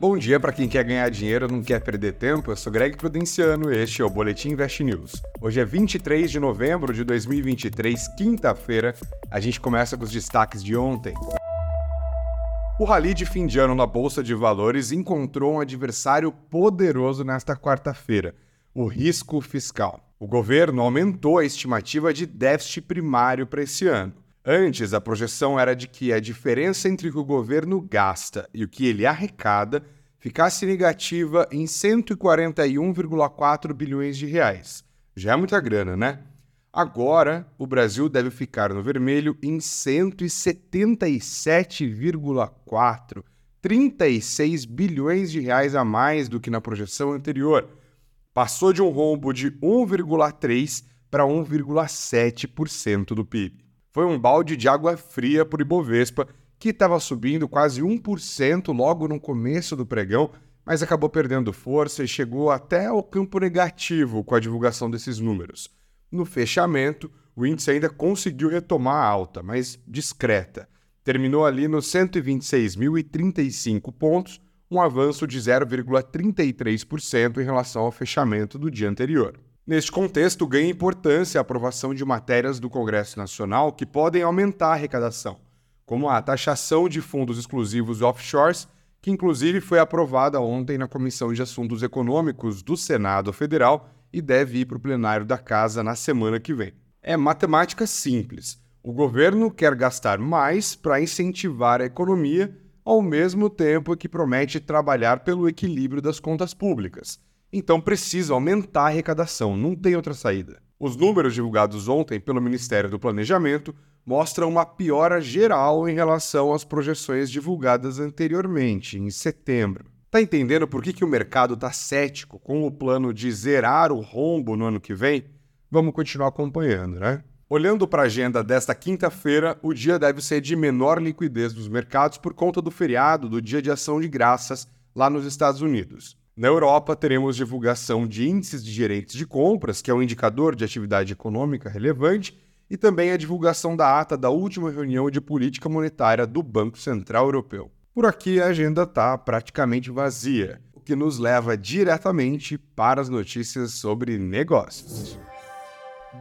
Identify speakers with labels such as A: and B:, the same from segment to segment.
A: Bom dia para quem quer ganhar dinheiro e não quer perder tempo. Eu sou Greg Prudenciano e este é o Boletim Invest News. Hoje é 23 de novembro de 2023, quinta-feira. A gente começa com os destaques de ontem. O rally de fim de ano na Bolsa de Valores encontrou um adversário poderoso nesta quarta-feira: o risco fiscal. O governo aumentou a estimativa de déficit primário para esse ano. Antes, a projeção era de que a diferença entre o que o governo gasta e o que ele arrecada ficasse negativa em 141,4 bilhões de reais. Já é muita grana, né? Agora, o Brasil deve ficar no vermelho em 177,4, 36 bilhões de reais a mais do que na projeção anterior. Passou de um rombo de 1,3 para 1,7% do PIB foi um balde de água fria para o Ibovespa, que estava subindo quase 1% logo no começo do pregão, mas acabou perdendo força e chegou até ao campo negativo com a divulgação desses números. No fechamento, o índice ainda conseguiu retomar a alta, mas discreta. Terminou ali nos 126.035 pontos, um avanço de 0,33% em relação ao fechamento do dia anterior. Neste contexto, ganha importância a aprovação de matérias do Congresso Nacional que podem aumentar a arrecadação, como a taxação de fundos exclusivos offshores, que inclusive foi aprovada ontem na Comissão de Assuntos Econômicos do Senado Federal e deve ir para o plenário da Casa na semana que vem. É matemática simples. O governo quer gastar mais para incentivar a economia, ao mesmo tempo que promete trabalhar pelo equilíbrio das contas públicas. Então precisa aumentar a arrecadação, não tem outra saída. Os números divulgados ontem pelo Ministério do Planejamento mostram uma piora geral em relação às projeções divulgadas anteriormente, em setembro. Tá entendendo por que, que o mercado está cético com o plano de zerar o rombo no ano que vem? Vamos continuar acompanhando, né? Olhando para a agenda desta quinta-feira, o dia deve ser de menor liquidez dos mercados por conta do feriado do Dia de Ação de Graças lá nos Estados Unidos. Na Europa, teremos divulgação de índices de gerentes de compras, que é um indicador de atividade econômica relevante, e também a divulgação da ata da última reunião de política monetária do Banco Central Europeu. Por aqui, a agenda está praticamente vazia, o que nos leva diretamente para as notícias sobre negócios.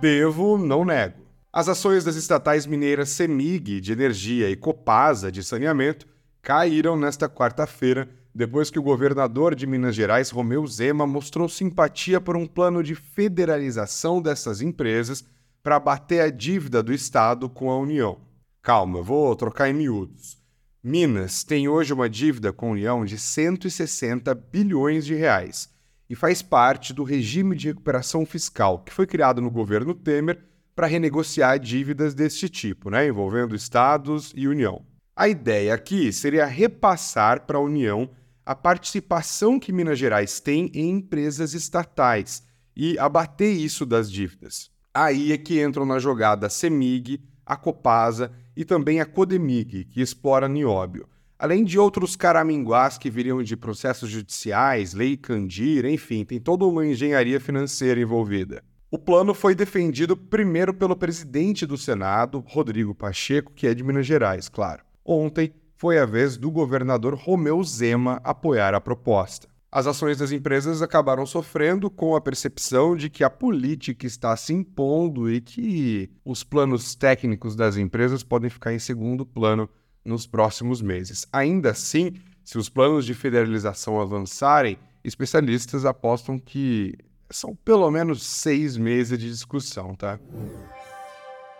A: Devo, não nego. As ações das estatais mineiras Semig de energia e Copasa de saneamento caíram nesta quarta-feira depois que o governador de Minas Gerais, Romeu Zema, mostrou simpatia por um plano de federalização dessas empresas para abater a dívida do Estado com a União. Calma, vou trocar em miúdos. Minas tem hoje uma dívida com a União de 160 bilhões de reais e faz parte do regime de recuperação fiscal que foi criado no governo Temer para renegociar dívidas deste tipo, né, envolvendo estados e União. A ideia aqui seria repassar para a União a participação que Minas Gerais tem em empresas estatais e abater isso das dívidas. Aí é que entram na jogada a CEMIG, a Copasa e também a Codemig, que explora nióbio, além de outros caraminguás que viriam de processos judiciais, lei Candir, enfim, tem toda uma engenharia financeira envolvida. O plano foi defendido primeiro pelo presidente do Senado, Rodrigo Pacheco, que é de Minas Gerais, claro. Ontem, foi a vez do governador Romeu Zema apoiar a proposta. As ações das empresas acabaram sofrendo com a percepção de que a política está se impondo e que os planos técnicos das empresas podem ficar em segundo plano nos próximos meses. Ainda assim, se os planos de federalização avançarem, especialistas apostam que são pelo menos seis meses de discussão, tá?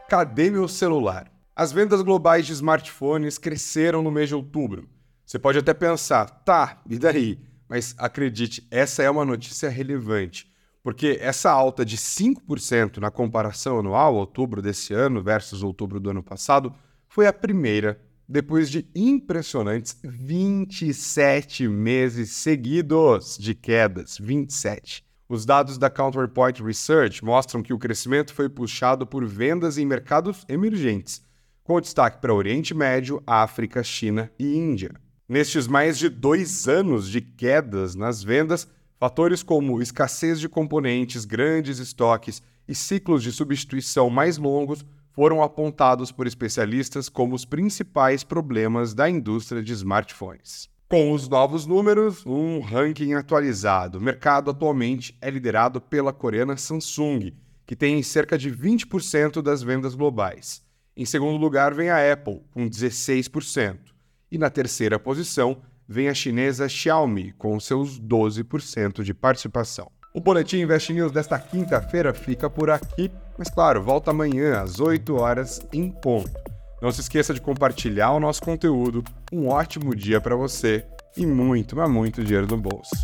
A: Cadê meu celular? As vendas globais de smartphones cresceram no mês de outubro. Você pode até pensar, tá, e daí? Mas acredite, essa é uma notícia relevante, porque essa alta de 5% na comparação anual, outubro desse ano versus outubro do ano passado, foi a primeira depois de impressionantes 27 meses seguidos de quedas. 27. Os dados da Counterpoint Research mostram que o crescimento foi puxado por vendas em mercados emergentes, com destaque para Oriente Médio, África, China e Índia. Nestes mais de dois anos de quedas nas vendas, fatores como escassez de componentes, grandes estoques e ciclos de substituição mais longos foram apontados por especialistas como os principais problemas da indústria de smartphones. Com os novos números, um ranking atualizado. O mercado atualmente é liderado pela coreana Samsung, que tem cerca de 20% das vendas globais. Em segundo lugar vem a Apple, com 16%. E na terceira posição vem a chinesa Xiaomi, com seus 12% de participação. O Boletim Invest News desta quinta-feira fica por aqui, mas claro, volta amanhã às 8 horas em ponto. Não se esqueça de compartilhar o nosso conteúdo. Um ótimo dia para você e muito, mas muito dinheiro no bolso.